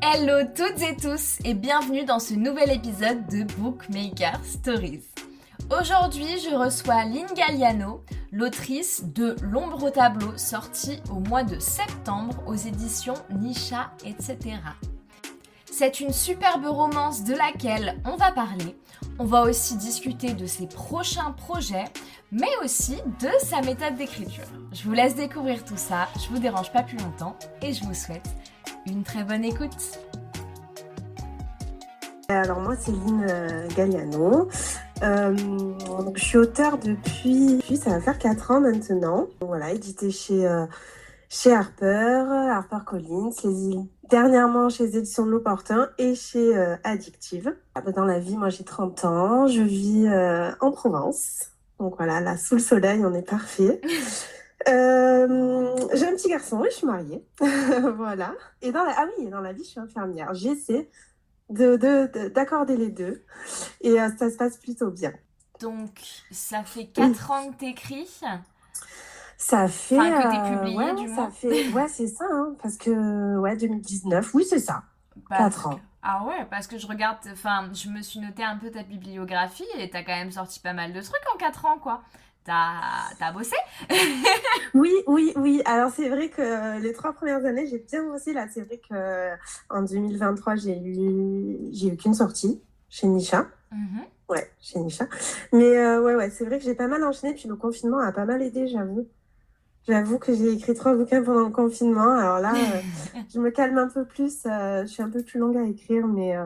Hello toutes et tous et bienvenue dans ce nouvel épisode de Bookmaker Stories. Aujourd'hui, je reçois Lynn Galliano, l'autrice de L'ombre au tableau, sortie au mois de septembre aux éditions Nisha, etc. C'est une superbe romance de laquelle on va parler. On va aussi discuter de ses prochains projets, mais aussi de sa méthode d'écriture. Je vous laisse découvrir tout ça, je vous dérange pas plus longtemps et je vous souhaite une très bonne écoute. Alors moi c'est Lynn Galliano. Je suis auteur depuis, ça va faire 4 ans maintenant. Voilà, édité chez, euh, chez Harper, Harper Collins, dernièrement chez les éditions de l'Opportun et chez Addictive. Dans la vie, moi j'ai 30 ans, je vis en Provence. Donc voilà, là sous le soleil, on est parfait. j'ai un petit garçon et je suis mariée. voilà. Et dans la... Ah oui, dans la vie, je suis infirmière. J'essaie d'accorder de, les deux. Et euh, ça se passe plutôt bien. Donc, ça fait 4 ans que t'écris ça fait. Enfin, que t'es publié, ouais, du ça fait, ouais, c'est ça, hein, parce que, ouais, 2019, oui, c'est ça. 4 ans. Ah ouais, parce que je regarde, enfin, je me suis noté un peu ta bibliographie et t'as quand même sorti pas mal de trucs en 4 ans, quoi. T'as bossé? Oui, oui, oui. Alors c'est vrai que les trois premières années, j'ai bien bossé. Là, c'est vrai que en 2023, j'ai eu, j'ai eu qu'une sortie chez Nisha. Mhm. Ouais, chez Nisha. Mais euh, ouais, ouais, c'est vrai que j'ai pas mal enchaîné. Puis le confinement a pas mal aidé, j'avoue. J'avoue que j'ai écrit trois bouquins pendant le confinement. Alors là, euh, je me calme un peu plus. Euh, je suis un peu plus longue à écrire, mais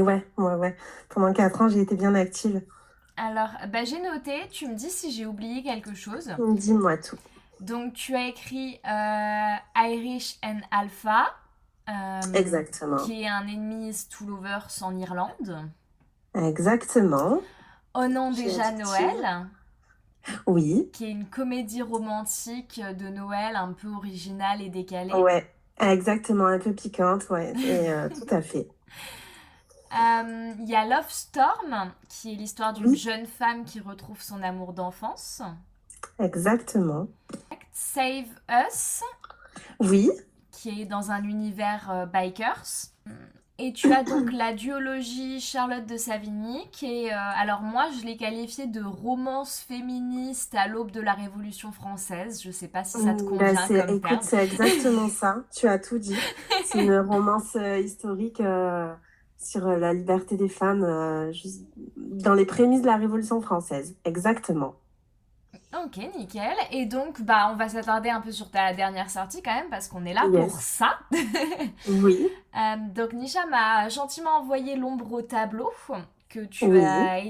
ouais, ouais, ouais. Pendant quatre ans, j'ai été bien active. Alors, bah, j'ai noté, tu me dis si j'ai oublié quelque chose. Dis-moi tout. Donc, tu as écrit euh, Irish and Alpha. Euh, Exactement. Qui est un ennemi Stoolovers en Irlande. Exactement. Au nom déjà Noël. Oui. Qui est une comédie romantique de Noël un peu originale et décalée. Ouais, exactement, un peu piquante, ouais, et, euh, tout à fait. Euh, il y a Love Storm, qui est l'histoire d'une jeune femme qui retrouve son amour d'enfance. Exactement. Save Us. Oui. Qui est dans un univers euh, bikers. Et tu as donc la duologie Charlotte de Savigny, qui est, euh, alors moi je l'ai qualifiée de romance féministe à l'aube de la Révolution française. Je sais pas si ça te convient bah comme Écoute, c'est exactement ça. Tu as tout dit. C'est une romance historique sur euh, la liberté des femmes euh, dans les prémices de la Révolution française. Exactement. Ok, nickel. Et donc, bah, on va s'attarder un peu sur ta dernière sortie quand même, parce qu'on est là pour ça. oui. Euh, donc, Nisha m'a gentiment envoyé L'ombre au tableau, que tu as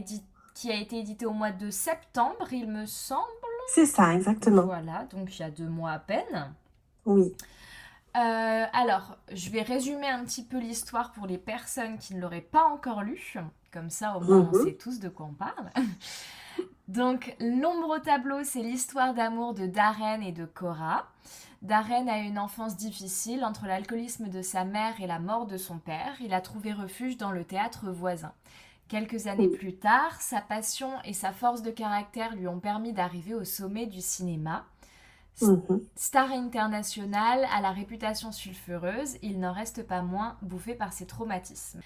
qui a été édité au mois de septembre, il me semble. C'est ça, exactement. Voilà, donc il y a deux mois à peine. Oui. Euh, alors, je vais résumer un petit peu l'histoire pour les personnes qui ne l'auraient pas encore lu. Comme ça, au moins, on mhm. sait tous de quoi on parle. Donc, L'ombre au tableau, c'est l'histoire d'amour de Darren et de Cora. Darren a une enfance difficile entre l'alcoolisme de sa mère et la mort de son père. Il a trouvé refuge dans le théâtre voisin. Quelques années plus tard, sa passion et sa force de caractère lui ont permis d'arriver au sommet du cinéma. Mhm. Star international à la réputation sulfureuse, il n'en reste pas moins bouffé par ses traumatismes.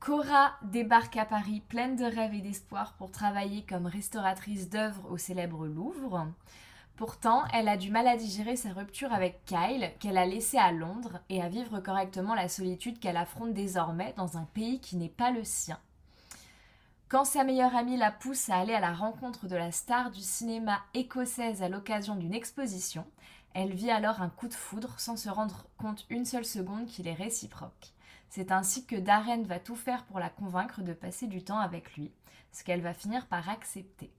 Cora débarque à Paris pleine de rêves et d'espoir pour travailler comme restauratrice d'œuvres au célèbre Louvre. Pourtant, elle a du mal à digérer sa rupture avec Kyle, qu'elle a laissé à Londres, et à vivre correctement la solitude qu'elle affronte désormais dans un pays qui n'est pas le sien. Quand sa meilleure amie la pousse à aller à la rencontre de la star du cinéma écossaise à l'occasion d'une exposition, elle vit alors un coup de foudre sans se rendre compte une seule seconde qu'il est réciproque. C'est ainsi que Darren va tout faire pour la convaincre de passer du temps avec lui, ce qu'elle va finir par accepter.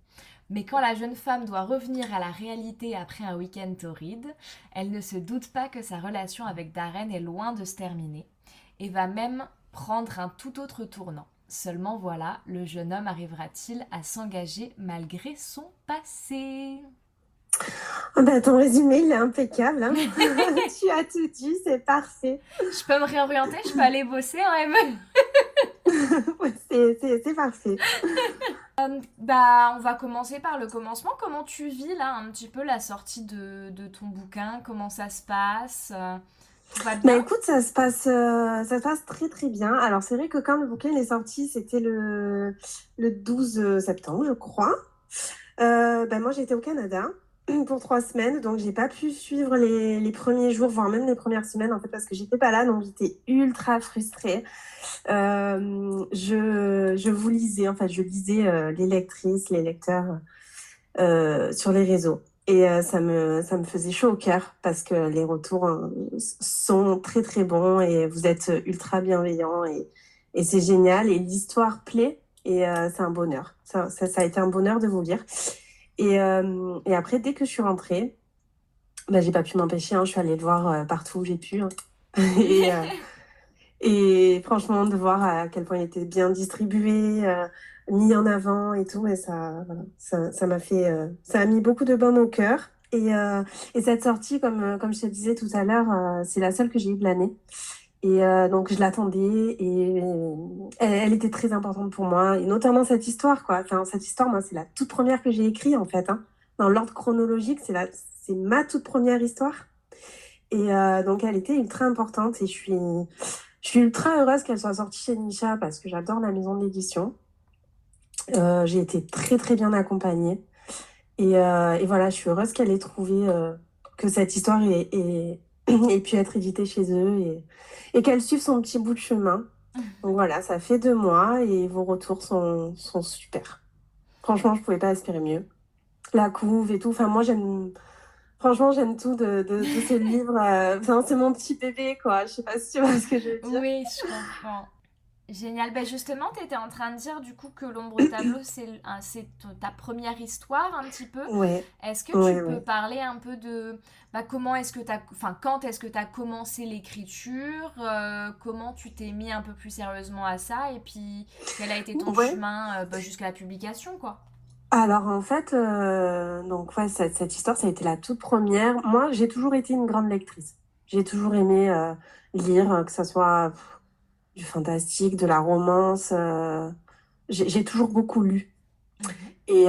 Mais quand la jeune femme doit revenir à la réalité après un week-end torride, elle ne se doute pas que sa relation avec Darren est loin de se terminer, et va même prendre un tout autre tournant. Seulement voilà, le jeune homme arrivera-t-il à s'engager malgré son passé? Oh bah, Ton résumé, il est impeccable. Hein. tu as tout dit, c'est parfait. Je peux me réorienter, je peux aller bosser en ME. c'est parfait. Euh, bah, on va commencer par le commencement. Comment tu vis là un petit peu la sortie de, de ton bouquin? Comment ça se passe? Bah écoute, ça se passe, ça se passe très très bien. Alors c'est vrai que quand le bouquin est sorti, c'était le, le 12 septembre, je crois. bah, moi j'étais au Canada pour trois semaines, donc j'ai pas pu suivre les, premiers jours, voire même les premières semaines en fait parce que j'étais pas là, donc j'étais ultra frustrée. Euh, je, je, vous lisais, en fait, je lisais euh, les lectrices, les lecteurs euh, sur les réseaux. Et ça, me, ça me faisait chaud au cœur parce que les retours hein, sont très très bons et vous êtes ultra bienveillants et, c'est génial. Et l'histoire plaît et c'est un bonheur. Ça, ça, a été un bonheur de vous lire. Et, et après, dès que je suis rentrée, bah, j'ai pas pu m'empêcher. Hein, je suis allée le voir partout où j'ai pu. Hein. et, et franchement, de voir à quel point il était bien distribué, euh, mis en avant et tout, et ça, ça, m'a fait, euh, ça a mis beaucoup de baume au cœur. Et, euh, et cette sortie, comme, comme je te disais tout à l'heure, c'est la seule que j'ai eue de l'année. Et donc je l'attendais et elle, elle, était très importante pour moi, et notamment cette histoire, quoi. Enfin, cette histoire, moi, c'est la toute première que j'ai écrite, en fait. Hein. Dans l'ordre chronologique, c'est la, c'est ma toute première histoire. Et donc elle était ultra importante et je suis, je suis ultra heureuse qu'elle soit sortie chez Nisha parce que j'adore la maison d'édition. Euh, j'ai été très très bien accompagnée. Et, euh, et voilà, je suis heureuse qu'elle ait trouvé euh, que cette histoire ait, ait, ait, pu être éditée chez eux et, et qu'elle suive son petit bout de chemin. Donc voilà, ça fait deux mois et vos retours sont, sont super. Franchement, je pouvais pas espérer mieux. La couve et tout. Enfin, moi, j'aime Franchement, j'aime tout de, de, de ce livre. Euh, enfin, c'est mon petit bébé, quoi. Je sais pas si tu vois ce que je veux dire. Oui, je comprends. Génial. Ben justement, tu étais en train de dire du coup que l'ombre tableau, c'est ta première histoire un petit peu. Est-ce que tu peux parler un peu de bah, comment est-ce que enfin quand est-ce que tu as commencé l'écriture, euh, comment tu t'es mis un peu plus sérieusement à ça et puis quel a été ton chemin euh, bah, jusqu'à la publication quoi? Alors en fait, euh, donc ouais, cette, cette, histoire, ça a été la toute première. Moi, j'ai toujours été une grande lectrice. J'ai toujours aimé lire, que ce soit pff, du fantastique, de la romance. Euh, j'ai toujours beaucoup lu. Mhm. Et,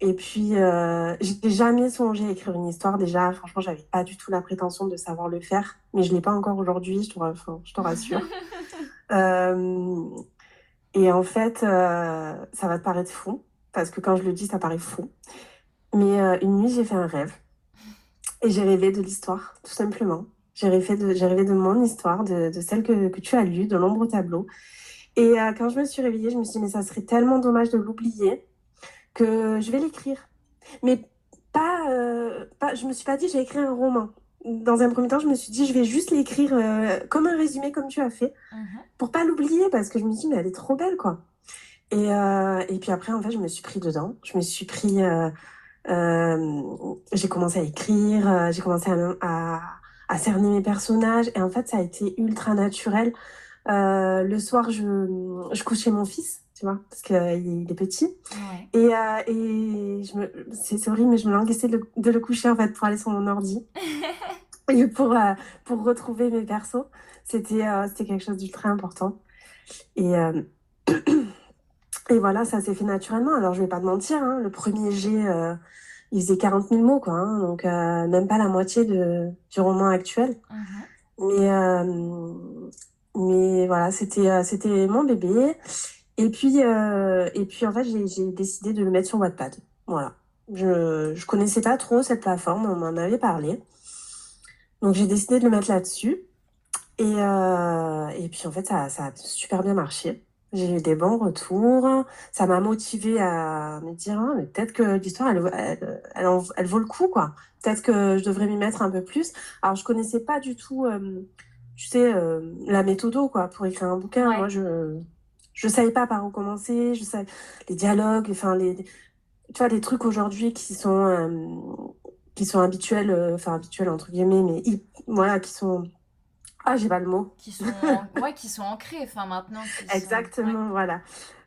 et puis, j'ai jamais songé à écrire une histoire. Déjà, franchement, j'avais pas du tout la prétention de savoir le faire, mais je l'ai pas encore aujourd'hui, je te, je te rassure. et en fait, ça va te paraître fou parce que quand je le dis, ça paraît fou. Mais euh, une nuit, j'ai fait un rêve. Et j'ai rêvé de l'histoire, tout simplement. J'ai rêvé, de, rêvé de mon histoire, de, de celle que, que, tu as lue, de l'ombre au tableau. Et euh, quand je me suis réveillée, je me suis dit, mais ça serait tellement dommage de l'oublier que je vais l'écrire. Mais pas, euh, pas, je me suis pas dit, j'ai écrit un roman. Dans un premier temps, je me suis dit, je vais juste l'écrire euh, comme un résumé, comme tu as fait, -huh. pour pas l'oublier, parce que je me suis dit, mais elle est trop belle, quoi. Et, euh, et puis après, en fait, je me suis pris dedans. Je me suis pris. Euh, euh, j'ai commencé à écrire, j'ai commencé à, à, à, cerner mes personnages. Et en fait, ça a été ultra naturel. Euh, le soir, je, je couchais mon fils, tu vois, parce qu'il il est petit. Ouais. Et, et c'est horrible, mais je me languissais de, de, le coucher, en fait, pour aller sur mon ordi. et pour, pour retrouver mes persos. C'était c'était quelque chose d'ultra important. Et. Et voilà, ça s'est fait naturellement. Alors, je vais pas te mentir, hein, le premier jet, euh, il faisait 40 000 mots, quoi. Hein, donc, euh, même pas la moitié de, du roman actuel. Uh -huh. Mais, euh, mais voilà, c'était euh, c'était mon bébé. Et puis, euh, et puis en fait, j'ai décidé de le mettre sur Wattpad. Voilà. Je, je connaissais pas trop cette plateforme, on m'en avait parlé. Donc, j'ai décidé de le mettre là-dessus. Et, et puis, en fait, ça, ça a super bien marché. J'ai eu des bons retours. Ça m'a motivée à me dire, ah, mais peut-être que l'histoire, elle, elle, elle, elle, vaut le coup, quoi. Peut-être que je devrais m'y mettre un peu plus. Alors, je connaissais pas du tout, euh, tu sais, euh, la méthode, quoi, pour écrire un bouquin. Ouais. Moi, je, je savais pas par où commencer. Je savais les dialogues, enfin, les, tu vois, les trucs aujourd'hui qui sont, euh, qui sont habituels, enfin, habituels entre guillemets, mais voilà, qui sont ah, j'ai pas le mot. Qui sont, ouais, qui sont ancrés, enfin maintenant. Exactement, sont... voilà.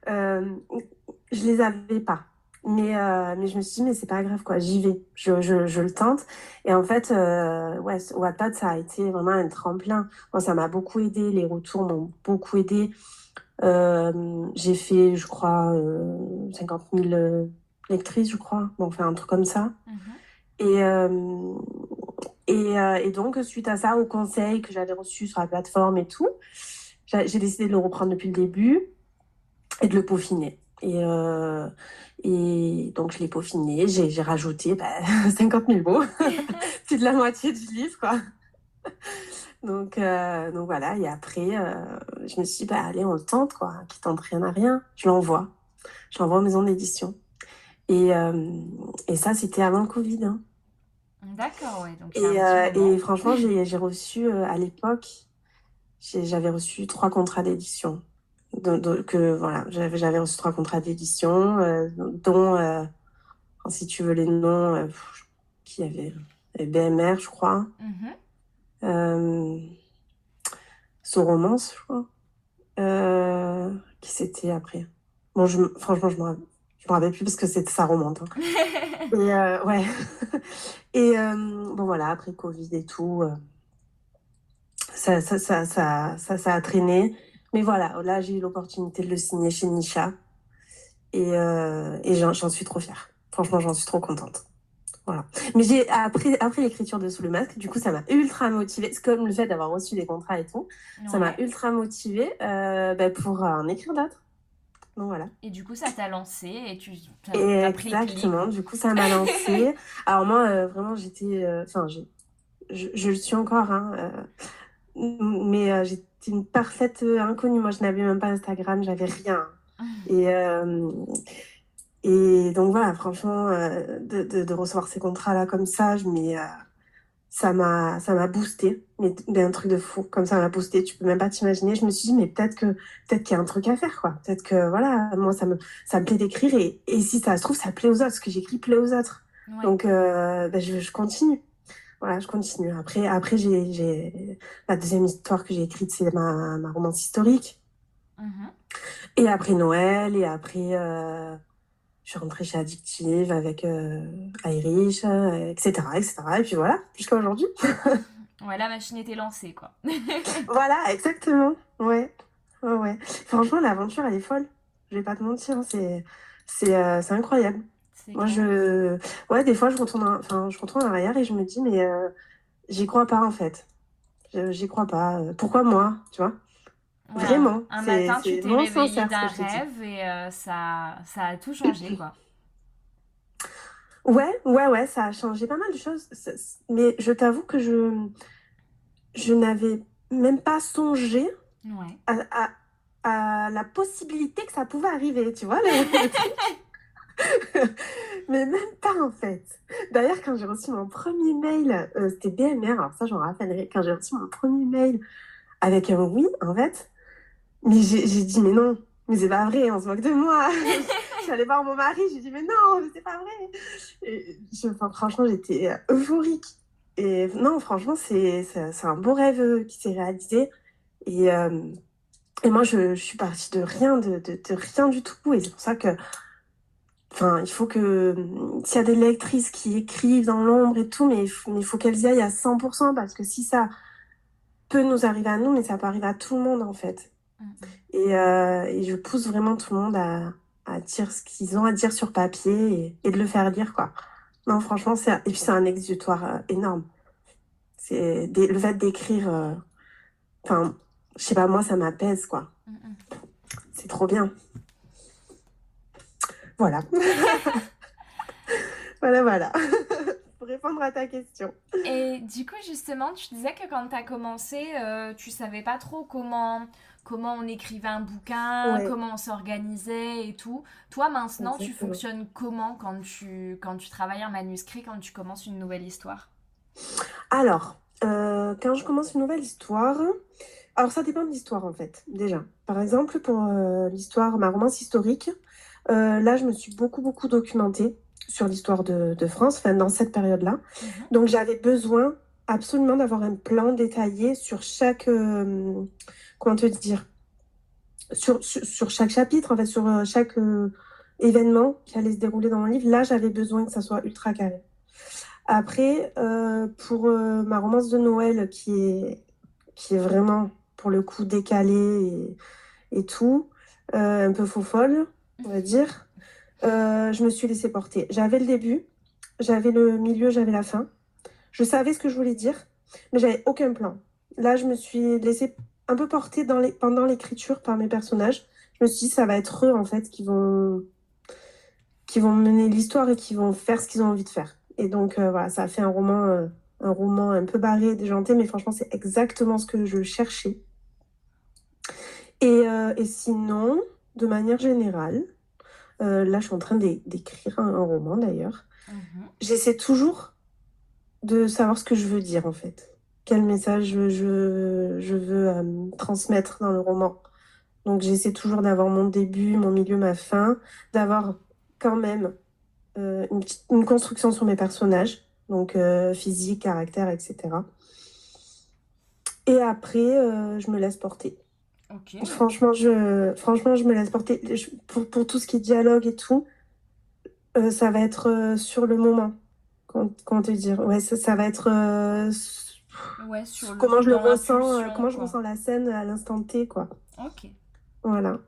Euh, je les avais pas. Mais, euh, mais je me suis dit, mais c'est pas grave, quoi, j'y vais, je, je, je, le tente. Et en fait, euh, ouais, Wattpad, ça a été vraiment un tremplin. Moi, ça m'a beaucoup aidé, les retours m'ont beaucoup aidé. Euh, j'ai fait, je crois, 50 euh, 000 lectrices, je crois, bon, enfin, un truc comme ça. Mm -hmm. Et Et, euh, et, donc, suite à ça, au conseil que j'avais reçu sur la plateforme et tout, j'ai décidé de le reprendre depuis le début et de le peaufiner. Et, euh, et donc, je l'ai peaufiné, j'ai rajouté bah, 50 000 mots, c'est de la moitié du livre, quoi. Donc, euh, donc voilà, et après, je me suis dit, bah, allez, on le tente, quoi, qui tente rien à rien. Je l'envoie. Je l'envoie aux maisons d'édition. Et, et ça, c'était avant le Covid. Hein. D'accord, oui. Et, euh, et, franchement, j'ai reçu euh, à l'époque, j'avais reçu trois contrats d'édition. Que voilà, j'avais reçu trois contrats d'édition, dont, si tu veux les noms, qui avait BMR, je crois. Mm romance, je crois. qui c'était après? Bon, je, franchement, je me, je me rappelle plus parce que ça remonte. Hein. et euh, ouais. et euh, bon, voilà, après Covid et tout, euh, ça, ça, ça, ça, a traîné. Mais voilà, là, j'ai eu l'opportunité de le signer chez Nisha. Et, et j'en suis trop fière. Franchement, j'en suis trop contente. Voilà. Mais j'ai après, après l'écriture de Sous le masque, du coup, ça m'a ultra motivée. C'est comme le fait d'avoir reçu des contrats et tout. Ça m'a ultra motivée bah, pour en écrire d'autres voilà. Et du coup, ça t'a lancé et tu as, pris Exactement, du coup, ça m'a lancé. Alors moi, euh, vraiment, j'étais... Euh, enfin, je, je, le suis encore, hein, euh, mais j'étais une parfaite inconnue. Moi, je n'avais même pas Instagram, j'avais rien. Et, et donc voilà, franchement, de, de, de, recevoir ces contrats-là comme ça, je m'y ça m'a ça m'a boosté. Mais, un truc de fou. Comme ça m'a boosté tu peux même pas t'imaginer. Je me suis dit mais peut-être que peut-être qu'il y a un truc à faire quoi. Peut-être que voilà moi ça me ça me plaît d'écrire et, et si ça se trouve ça plaît aux autres. Ce que j'écris plaît aux autres. Donc euh, ben, je, je, continue. Voilà je continue. Après après j'ai j'ai la deuxième histoire que j'ai écrite c'est ma, ma romance historique. Mm-hmm. et après Noël et après euh, je suis rentrée chez Addictive avec euh, Irish, etc., etc. Et puis voilà, jusqu'à aujourd'hui. ouais, la machine était lancée, quoi. voilà, exactement. Ouais. ouais, Franchement, l'aventure, elle est folle. Je vais pas te mentir, hein, c'est c'est euh, incroyable. Moi, je... Ouais, des fois, je retourne, enfin, je retourne en arrière et je me dis, mais euh, j'y crois pas, en fait. J'y crois pas. Pourquoi moi, tu vois? Vraiment. Un matin, tu t'es réveillé d'un rêve et euh, ça, ça a tout changé, quoi. Ouais, ouais, ouais, ça a changé pas mal de choses. Mais je t'avoue que je, je n'avais même pas songé à, à, la possibilité que ça pouvait arriver, tu vois. Mais même pas en fait. D'ailleurs, quand j'ai reçu mon premier mail, euh, c'était BMR, alors ça j'en rappellerai, quand j'ai reçu mon premier mail avec un oui, en fait, mais j'ai dit, mais non, mais c'est pas vrai, on se moque de moi. J'allais voir mon mari, j'ai dit, mais non, c'est pas vrai. Et je, franchement, j'étais euphorique. Et non, franchement, c'est un beau rêve euh, qui s'est réalisé. Et, euh, et moi, je, je, suis partie de rien, de, de, de rien du tout. Et c'est pour ça que, enfin, il faut que, s'il y a des lectrices qui écrivent dans l'ombre et tout, mais il faut, faut qu'elles y aillent à 100%, parce que si ça peut nous arriver à nous, mais ça peut arriver à tout le monde, en fait. Et, euh, et, je pousse vraiment tout le monde à, à dire ce qu'ils ont à dire sur papier et, de le faire lire, quoi. Non, franchement, c'est et puis c'est un exutoire euh, énorme. C'est le fait d'écrire. Euh, enfin, je sais pas, moi, ça m'apaise, quoi. C'est trop bien. Voilà. voilà, voilà. Pour répondre à ta question. Et du coup, justement, tu disais que quand tu as commencé, tu savais pas trop comment comment on écrivait un bouquin, comment on s'organisait et tout. Toi, maintenant, tu fonctionnes comment quand tu, quand tu travailles un manuscrit, quand tu commences une nouvelle histoire? Alors, euh, quand je commence une nouvelle histoire, alors ça dépend de l'histoire en fait, déjà. Par exemple, pour euh, l'histoire, ma romance historique, euh, là, je me suis beaucoup, beaucoup documentée sur l'histoire de, France, enfin, dans cette période-là. Mhm. Donc, j'avais besoin absolument d'avoir un plan détaillé sur chaque comment te dire, sur, sur, chaque chapitre, en fait, sur euh, chaque euh, événement qui allait se dérouler dans mon livre, là, j'avais besoin que ça soit ultra carré. Après, euh, pour ma romance de Noël, qui est, qui est vraiment, pour le coup, décalée et, et tout, un peu faux folle, on va dire, je me suis laissée porter. J'avais le début, j'avais le milieu, j'avais la fin. je savais ce que je voulais dire, mais j'avais aucun plan. Là, je me suis laissée un peu porter pendant l'écriture par mes personnages. Je me suis dit, ça va être eux, en fait, qui vont, qui vont mener l'histoire et qui vont faire ce qu'ils ont envie de faire. Et donc, euh, voilà, ça a fait un roman, euh, un roman un peu barré, déjanté, mais franchement, c'est exactement ce que je cherchais. Euh, et sinon, de manière générale, là, je suis en train d'écrire un, roman, d'ailleurs. Mhm. J'essaie toujours de savoir ce que je veux dire, en fait quel message je, je, veux euh, transmettre dans le roman. Donc j'essaie toujours d'avoir mon début, mon milieu, ma fin, d'avoir quand même euh, une, construction sur mes personnages, donc euh, physique, caractère, etc. Et après, je me laisse porter. Franchement, je, franchement, je me laisse porter. pour, pour, tout ce qui est dialogue et tout, ça va être sur le moment. Comment, te dire Ouais, ça, ça va être comment je le ressens, euh, comment je ressens la scène à l'instant T, quoi. Ok. Voilà.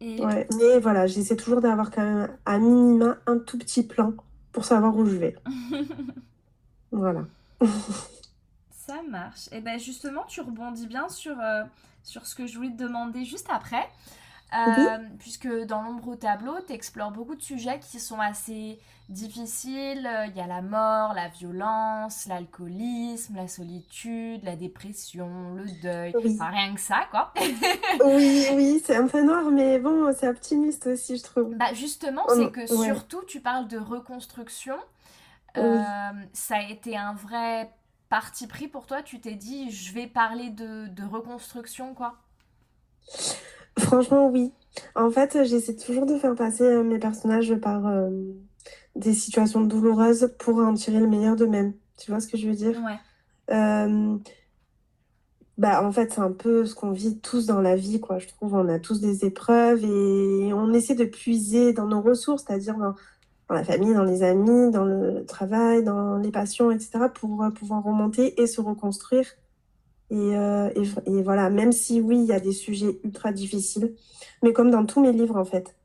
Ouais. Mais voilà, j'essaie toujours d'avoir quand même à minima un tout petit plan pour savoir où je vais. voilà. Ça marche. Et ben justement, tu rebondis bien sur, euh, sur ce que je voulais te demander juste après. Euh, puisque dans l'ombre au tableau, tu explores beaucoup de sujets qui sont assez difficiles. Il y a la mort, la violence, l'alcoolisme, la solitude, la dépression, le deuil. Enfin, rien que ça, quoi. oui, oui, c'est un peu noir, mais bon, c'est optimiste aussi, je trouve. Bah, justement, c'est que surtout, tu parles de reconstruction. Euh, ça a été un vrai parti pris pour toi. Tu t'es dit, je vais parler de, de reconstruction, quoi? Franchement, oui. En fait, j'essaie toujours de faire passer euh, mes personnages par euh, des situations douloureuses pour en tirer le meilleur d'eux-mêmes. Tu vois ce que je veux dire? Ouais. Euh, bah, en fait, c'est un peu ce qu'on vit tous dans la vie, quoi. Je trouve, on a tous des épreuves et on essaie de puiser dans nos ressources, c'est-à-dire dans, dans la famille, dans les amis, dans le travail, dans les passions, etc., pour pouvoir remonter et se reconstruire euh, et, et, voilà, même si oui, il y a des sujets ultra difficiles, mais comme dans tous mes livres en fait.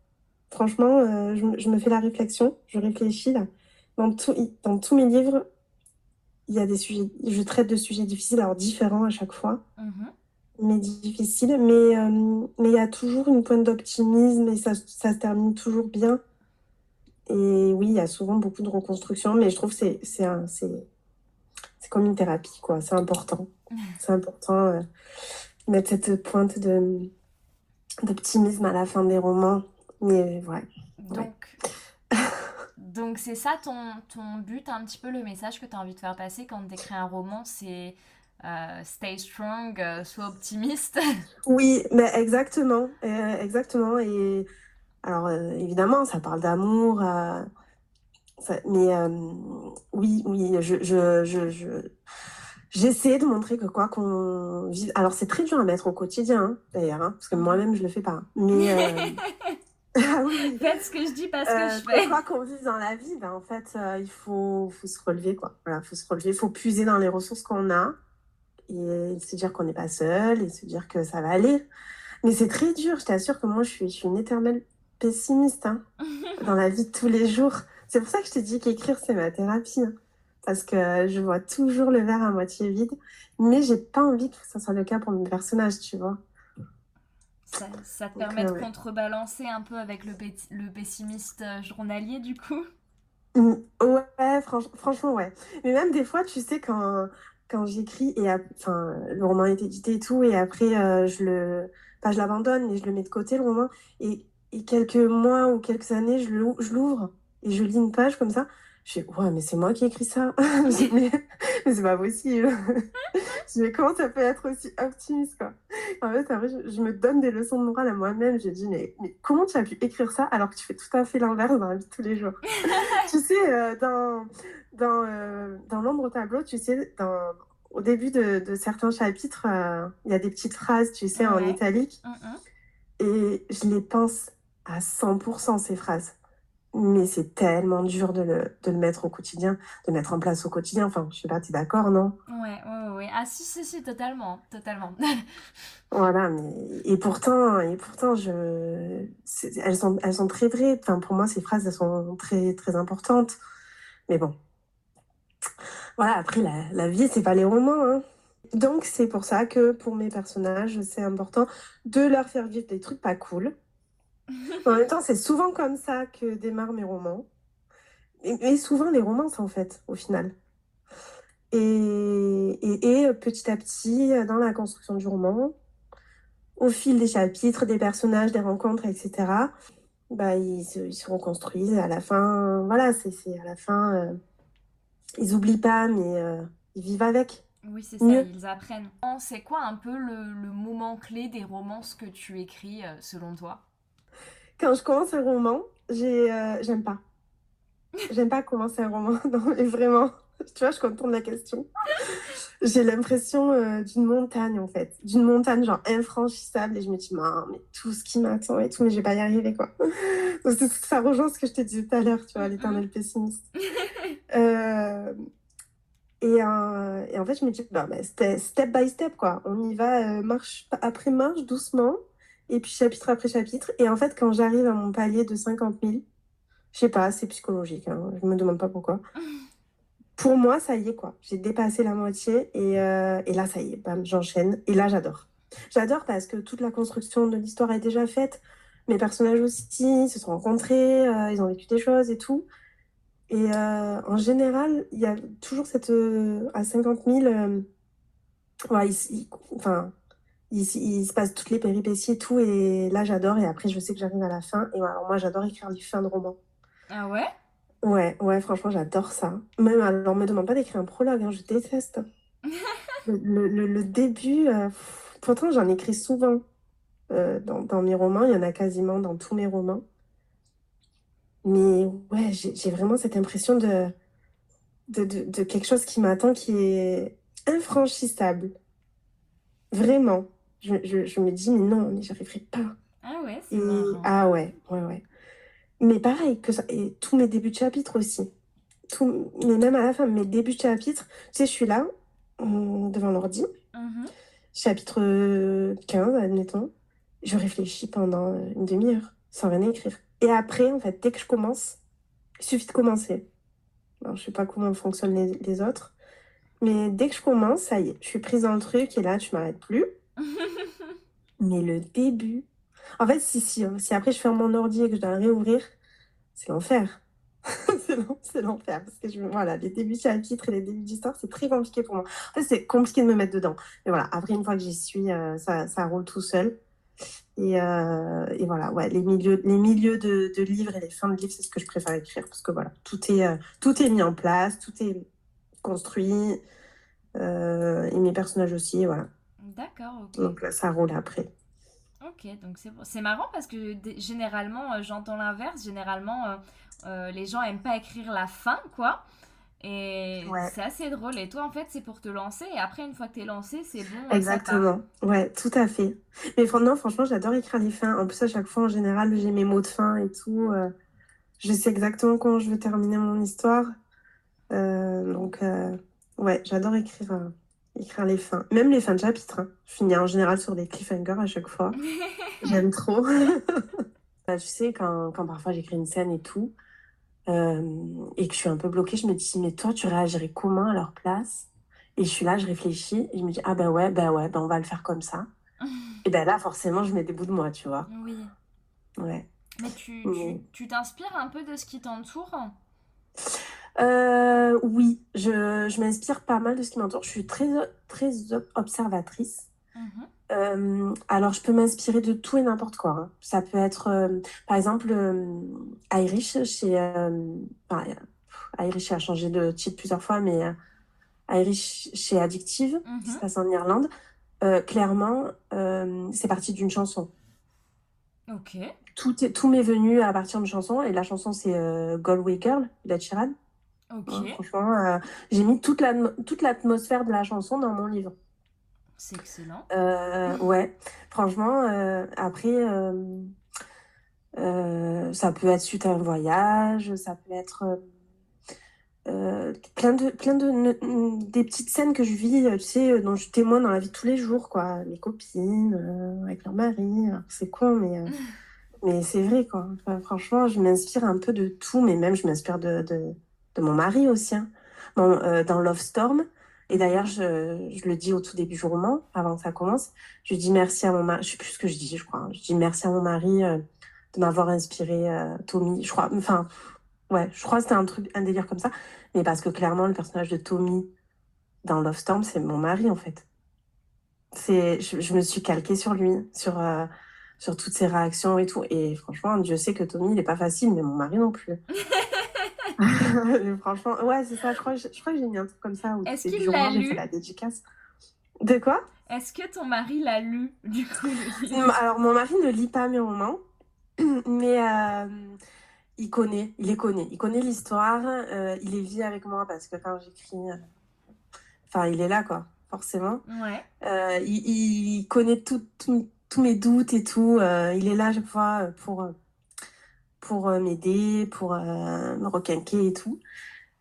Franchement, euh, je, me fais la réflexion, je réfléchis là. Dans, tout, dans tous mes livres, il y a des sujets, je traite de sujets difficiles, alors différents à chaque fois, mm-hmm. mais difficiles. Mais euh, mais il y a toujours une pointe d'optimisme et ça, ça se termine toujours bien. Et oui, il y a souvent beaucoup de reconstruction, mais je trouve que c'est c'est comme une thérapie, quoi. C'est important. C'est important euh, de mettre cette pointe de d'optimisme à la fin des romans. Mais ouais. Donc, donc c'est ça ton, ton but, un petit peu le message que tu as envie de faire passer quand tu écris un roman, c'est euh, stay strong, euh, sois optimiste. oui, mais exactement, exactement. Et alors évidemment, ça parle d'amour, mais oui, oui, je, je, je J'essaie de montrer que quoi qu'on vive. Alors, c'est très dur à mettre au quotidien, hein, d'ailleurs, hein, parce que moi-même, je le fais pas. Mais. Euh... ah oui. Faites ce que je dis parce que euh, je fais. Quoi qu'on vive dans la vie, ben, en fait, euh, il faut, faut se relever, quoi. Voilà, faut se relever. Il faut puiser dans les ressources qu'on a et se dire qu'on n'est pas seul et se dire que ça va aller. Mais c'est très dur, je t'assure que moi, je suis, je suis une éternelle pessimiste hein, dans la vie de tous les jours. C'est pour ça que je te dis qu'écrire, c'est ma thérapie. Hein parce que je vois toujours le verre à moitié vide, mais j'ai pas envie que ça soit le cas pour mes personnages, tu vois. Ça, te permet de contrebalancer un peu avec le, le pessimiste euh, journalier, du coup? Mmh, Ouais, franchement, ouais. Mais même des fois, tu sais, quand, quand j'écris, et enfin, le roman est édité et tout, et après, euh, je le. Pas je l'abandonne, mais je le mets de côté, le roman, et, et quelques mois ou quelques années, je l'ouvre, et je lis une page comme ça je dis, ouais, mais c'est moi qui ai écrit ça. mais, c'est pas possible. je dis, mais comment ça peut être aussi optimiste, quoi? En fait, après, je, me donne des leçons de morale à moi-même. J'ai dit, mais, mais comment tu as pu écrire ça alors que tu fais tout à fait l'inverse dans la vie de tous les jours? Tu sais, euh, dans, dans, euh, dans l'ombre au tableau, tu sais, dans, au début de, de certains chapitres, euh, il y a des petites phrases, tu sais, en italique. Et je les pense à 100%, ces phrases mais c'est tellement dur de le, de le, mettre au quotidien, de mettre en place au quotidien. Enfin, je sais pas, es d'accord, non? Ouais, ouais, ouais. Ah si, si, si, totalement, totalement. voilà, mais et pourtant, et pourtant, je, elles sont, elles sont très vraies. Enfin, pour moi, ces phrases, elles sont très, très importantes. Mais bon, voilà, après, la, la vie, c'est pas les romans. Hein. Donc, c'est pour ça que pour mes personnages, c'est important de leur faire vivre des trucs pas cool. En même temps, c'est souvent comme ça que démarrent mes romans. Et, souvent les romances, en fait, au final. Et, et, et, petit à petit, dans la construction du roman, au fil des chapitres, des personnages, des rencontres, etc., bah, ils, se, ils se reconstruisent. Et à la fin, voilà, c'est à la fin, euh, ils oublient pas, mais euh, ils vivent avec. Oui, c'est ça, ils apprennent. C'est quoi un peu le, le, moment clé des romances que tu écris, euh, selon toi? Quand je commence un roman, j'aime pas. J'aime pas commencer un roman, non, mais vraiment. Tu vois, je contourne la question. J'ai l'impression euh, d'une montagne, en fait. D'une montagne, genre, infranchissable. Et je me dis, mais tout ce qui m'attend et tout, mais je vais pas y arriver, quoi. Donc, ça rejoint ce que je te disais tout à l'heure, tu vois, l'éternel pessimiste. Euh, et, euh, et, en fait, je me dis, bah, bah step by step, quoi. On y va marche après marche, doucement. Et puis, chapitre après chapitre. Et en fait, quand j'arrive à mon palier de 50 000, je sais pas, c'est psychologique, hein, je me demande pas pourquoi pour moi, ça y est, quoi. J'ai dépassé la moitié et, euh, et là, ça y est, bam, j'enchaîne. Et là, j'adore. J'adore parce que toute la construction de l'histoire est déjà faite. Mes personnages aussi se sont rencontrés, euh, ils ont vécu des choses et tout. Et euh, en général, il y a toujours cette. à 50 000, ouais, enfin, il, se passe toutes les péripéties et tout. Et là, j'adore. Et après, je sais que j'arrive à la fin. Et alors, moi, j'adore écrire les fins de romans. Ah ouais? Ouais, ouais, franchement, j'adore ça. Même, alors, me demande pas d'écrire un prologue, hein, je déteste. le, le, le, début, euh, pourtant, j'en écris souvent euh, dans, dans, mes romans, il y en a quasiment dans tous mes romans. Mais ouais, j'ai vraiment cette impression de, de, de, de quelque chose qui m'attend qui est infranchissable. Vraiment. Je, je, je me dis, mais non, mais j'y arriverai pas. Ah ouais, c'est Ah ouais, ouais, ouais. Mais pareil, que ça, et tous mes débuts de chapitre aussi. Tout, mais même à la fin, mes débuts de chapitre, tu sais, je suis là, devant l'ordi, mm-hmm. chapitre 15, admettons, je réfléchis pendant une demi-heure, sans rien écrire. Et après, en fait, dès que je commence, il suffit de commencer. Alors, je sais pas comment fonctionnent les, les, autres, mais dès que je commence, ça y est, je suis prise dans le truc et là, tu m'arrêtes plus. mais le début, en fait, si, si, si après je ferme mon ordi et que je dois réouvrir, c'est l'enfer. c'est l'enfer. Parce que je, voilà, les débuts de chapitre et les débuts d'histoire, c'est très compliqué pour moi. En fait, c'est compliqué de me mettre dedans. Mais voilà, après, une fois que j'y suis, euh, ça, ça, roule tout seul. Et, euh, et, voilà, ouais, les milieux, les milieux de, de, livres et les fins de livres, c'est ce que je préfère écrire. Parce que voilà, tout est, euh, tout est mis en place, tout est construit. et mes personnages aussi, voilà. D'accord, ok. Donc là, ça roule après. Ok, donc c'est marrant parce que généralement, euh, j'entends l'inverse. Généralement, euh, euh, les gens aiment pas écrire la fin, quoi. Et c'est assez drôle. Et toi, en fait, c'est pour te lancer. Et après, une fois que tu es lancé, c'est bon. Exactement. Ouais, tout à fait. Mais non, franchement, j'adore écrire les fins. En plus, à chaque fois, en général, j'ai mes mots de fin et tout. je sais exactement quand je veux terminer mon histoire. donc, ouais, j'adore écrire écrire les fins. Même les fins de chapitre. Hein. Je finis en général sur des cliffhangers à chaque fois. J'aime trop. Bah, tu sais, quand, quand parfois j'écris une scène et tout, euh, et que je suis un peu bloquée, je me dis, mais toi, tu réagirais comment à leur place? Et je suis là, je réfléchis, et je me dis, ah bah ouais, bah ouais, bah on va le faire comme ça. et ben là, forcément, je mets des bouts de moi, tu vois. Oui. Ouais. Mais tu, tu t'inspires un peu de ce qui t'entoure? Euh, oui, je, je m'inspire pas mal de ce qui m'entoure. Je suis très, très observatrice. Mhm. Euh, alors, je peux m'inspirer de tout et n'importe quoi. Hein. Ça peut être, euh, par exemple, Irish, chez, enfin, Irish a changé de titre plusieurs fois, mais Irish chez Addictive, qui se mhm. passe en Irlande, clairement, c'est parti d'une chanson. Ok. Tout, est, tout m'est venu à partir d'une chanson, et la chanson, c'est Galway Girl de Sheeran. Franchement, euh, j'ai mis toute l'atmosphère de la chanson dans mon livre. C'est excellent. Euh, ouais, franchement, euh, après, ça peut être suite à un voyage, ça peut être plein de, plein de, des petites scènes que je vis, tu sais, dont je témoigne dans la vie de tous les jours, quoi. Les copines, avec leur mari, c'est con, mais. mais c'est vrai, quoi. franchement, je m'inspire un peu de tout, mais même je m'inspire de, de, de mon mari aussi. Hein. Bon, euh, dans Love Storm, et d'ailleurs, je, je, le dis au tout début du roman, avant que ça commence, je dis merci à mon mari, je sais plus ce que je dis, je crois. Je dis merci à mon mari euh, de m'avoir inspiré euh, Tommy. Je crois, enfin, ouais, je crois que c'était un truc, un délire comme ça. Mais parce que clairement, le personnage de Tommy dans Love Storm, c'est mon mari, en fait. C'est, je, je, me suis calquée sur lui, sur, euh, sur toutes ses réactions et tout. Et franchement, Dieu sait que Tommy, il est pas facile, mais mon mari non plus. Franchement, ouais, c'est ça. Je crois, je, je crois que j'ai mis un truc comme ça. Est-ce qu'il l'a lu fait la dédicace. De quoi? Est-ce que ton mari l'a lu, du coup? Alors, mon mari ne lit pas mes romans, mais euh, il connaît, il les connaît. Il connaît l'histoire, euh, il les vit avec moi parce que quand j'écris. Euh... Enfin, il est là, quoi, forcément. Ouais. Euh, il, il, connaît tous tout, tout mes doutes et tout. Il est là, chaque fois, pour pour euh, m'aider, pour euh, me requinquer et tout.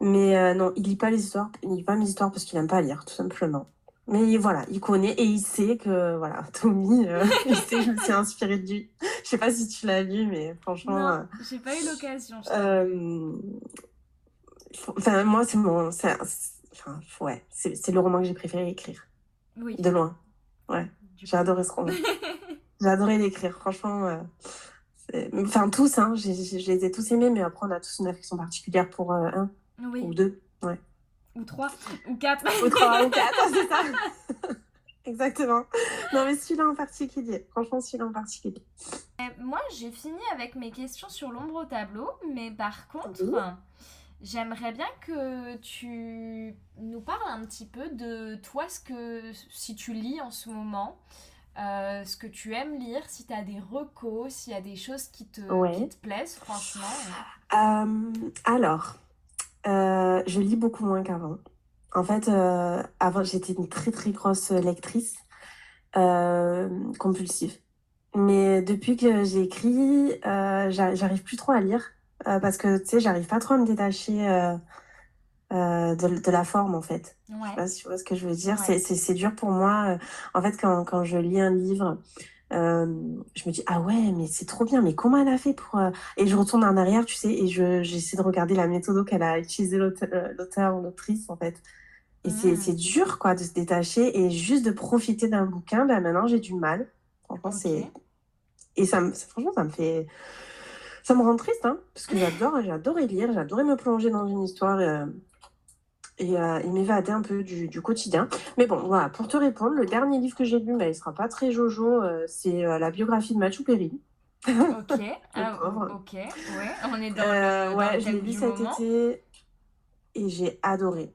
Mais euh, non, il lit pas les histoires, il lit pas mes histoires parce qu'il aime pas lire, tout simplement. Mais voilà, il connaît et il sait que, voilà, Tommy, euh, il sait que je me suis inspirée de lui. Je sais pas si tu l'as lu, mais franchement. Non, j'ai pas eu l'occasion. Euh, enfin, moi, c'est mon. Enfin, ouais, c'est le roman que j'ai préféré écrire. Oui. De loin. Ouais. J'ai adoré ce roman. j'ai adoré l'écrire, franchement. Euh, Enfin, tous, hein, je les ai tous aimés, mais après, on a tous une affection particulière pour euh, un oui. ou deux. Ouais. Ou trois, ou quatre. ou trois, ou quatre, c'est ça. Exactement. Non, mais celui-là en particulier. Franchement, celui-là en particulier. Et moi, j'ai fini avec mes questions sur l'ombre au tableau, mais par contre, oui. j'aimerais bien que tu nous parles un petit peu de toi, ce que si tu lis en ce moment. Euh, ce que tu aimes lire, si tu as des recos, s'il y a des choses qui te, ouais. qui te plaisent, franchement. Euh, alors, euh, je lis beaucoup moins qu'avant. En fait, avant, j'étais une très très grosse lectrice compulsive. Mais depuis que j'ai écrit, j'arrive plus trop à lire parce que tu sais, j'arrive pas trop à me détacher euh, de, de, la forme en fait. Ouais. Je sais pas si tu vois ce que je veux dire. Ouais. C'est dur pour moi. En fait, quand, quand je lis un livre, euh, je me dis ah ouais mais c'est trop bien mais comment elle a fait pour euh... et je retourne en arrière tu sais et je j'essaie de regarder la méthode qu'elle a utilisé l'auteur ou l'autrice en fait et mmh. c'est dur quoi de se détacher et juste de profiter d'un bouquin ben maintenant j'ai du mal franchement okay. c'est et ça me franchement ça me fait ça me rend triste hein parce que j'adore j'adorais lire j'adorais me plonger dans une histoire euh, et, euh, et m'évader un peu du, du, quotidien. Mais bon, voilà, pour te répondre, le dernier livre que j'ai lu, bah, il sera pas très jojo, euh, c'est euh, la biographie de Machu Perry. Ok, ah, ok, ouais, on est dans le, ouais, dans je l'ai lu cet moment. été et j'ai adoré.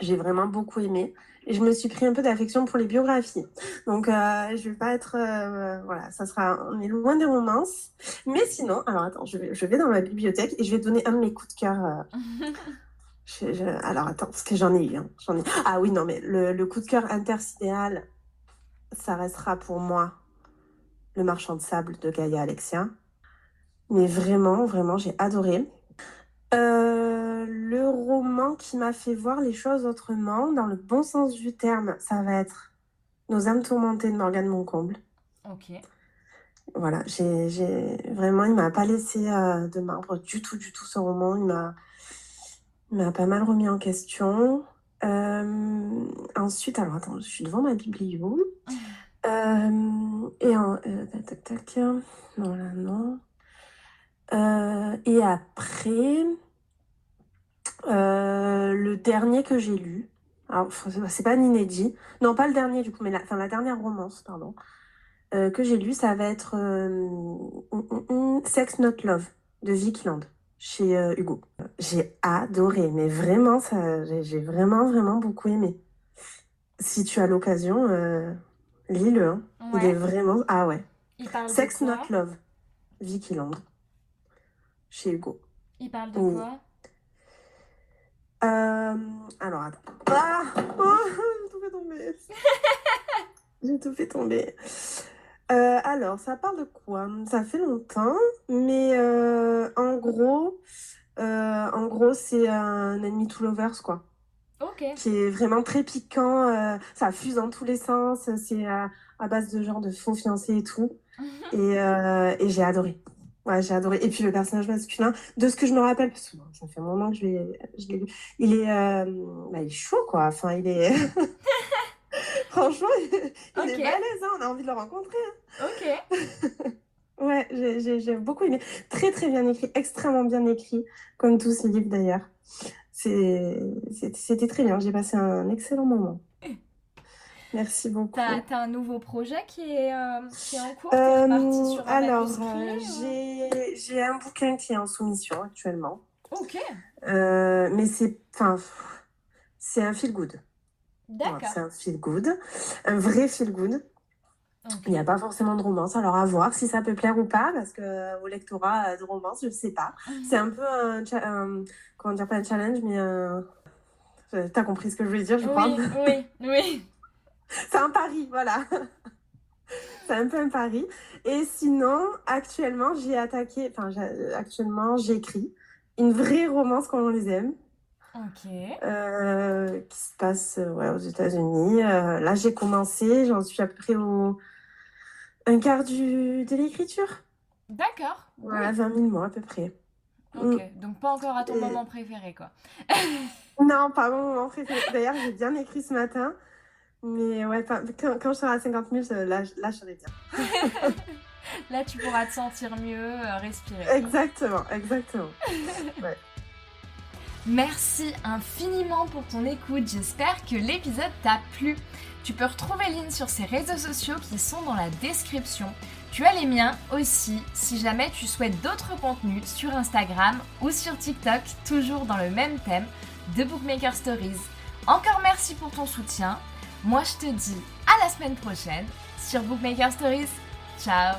J'ai vraiment beaucoup aimé. Et je me suis pris un peu d'affection pour les biographies. Donc, euh, je vais pas être... Euh, voilà, ça sera... On est loin des romances. Mais sinon... Alors, attends, je vais, je vais dans ma bibliothèque et je vais donner un de mes coups de cœur... Je, je... Alors attends, parce que j'en ai eu. Hein. J'en ai... Ah oui, non, mais le, le coup de cœur intersidéal, ça restera pour moi Le marchand de sable de Gaïa Alexia. Mais vraiment, vraiment, j'ai adoré. Euh, le roman qui m'a fait voir les choses autrement, dans le bon sens du terme, ça va être Nos âmes tourmentées de Morgane Moncomble. Ok. Voilà, j'ai vraiment, il m'a pas laissé euh, de marbre du tout, du tout ce roman. Il m'a m'a pas mal remis en question. Euh, ensuite, alors attends, je suis devant ma biblio. Euh, et euh, tac, tac, tac. Non, non. Et après, le dernier que j'ai lu. Alors, c'est pas un. Non, pas le dernier, du coup, mais la, la dernière romance, pardon. que j'ai lu, ça va être Sex Not Love de Vicky Land chez euh, Hugo. J'ai adoré, mais vraiment, j'ai vraiment, vraiment beaucoup aimé. Si tu as l'occasion, euh, lis-le. Hein. Ouais. Il est vraiment... Ah ouais. Il parle Sex de quoi? Not Love, Vicky Land, chez Hugo. Il parle de Oui. quoi? Euh, alors, attends. Ah oh, J'ai tout fait tomber. J'ai tout fait tomber. Euh, alors, ça parle de quoi? Ça fait longtemps, mais euh, en gros, euh, en gros, c'est un ennemi to lovers, quoi. Ok. Qui est vraiment très piquant. ça fuse dans tous les sens. C'est à, à base de genre de faux fiancés et tout. Et, et j'ai adoré. Ouais, j'ai adoré. Et puis le personnage masculin, de ce que je me rappelle, parce que ça fait un moment que je l'ai, lu, il est, bah, il est chaud, quoi. Enfin, il est. Franchement, il, est balèze, hein. on a envie de le rencontrer. Hein. Ok. ouais, j'ai beaucoup aimé. Très, très bien écrit, extrêmement bien écrit, comme tous ces livres d'ailleurs. C'était très bien, j'ai passé un excellent moment. Merci beaucoup. T'as as un nouveau projet qui est, euh, qui est en cours euh, sur Alors, euh, j'ai un bouquin qui est en soumission actuellement. Ok. mais c'est c'est un feel good. D'accord. c'est un feel good. Un vrai feel good. Il n'y a pas forcément de romance, alors à voir si ça peut plaire ou pas, parce que au lectorat de romance, je ne sais pas. Mhm. C'est un peu un, comment dire, pas un challenge, mais un... T'as compris ce que je voulais dire, je crois. Oui, oui, oui. c'est un pari, voilà. c'est un peu un pari. Et sinon, actuellement, j'ai attaqué, enfin, actuellement, j'écris une vraie romance comme on les aime. Ok. Euh, qui se passe ouais, aux États-Unis. Euh, là, j'ai commencé, j'en suis à peu près au un quart du... de l'écriture. D'accord. Voilà, 20 000 mots à peu près. Ok, mm. donc pas encore à ton moment préféré, quoi. non, pas mon moment préféré. D'ailleurs, j'ai bien écrit ce matin. Mais ouais, quand, quand, je serai à 50 000, là, là je serai bien. là, tu pourras te sentir mieux, euh, respirer. Exactement, exactement. ouais. Merci infiniment pour ton écoute, j'espère que l'épisode t'a plu. Tu peux retrouver Lynn sur ses réseaux sociaux qui sont dans la description. Tu as les miens aussi si jamais tu souhaites d'autres contenus sur Instagram ou sur TikTok, toujours dans le même thème de Bookmaker Stories. Encore merci pour ton soutien moi, je te dis à la semaine prochaine sur Bookmaker Stories. Ciao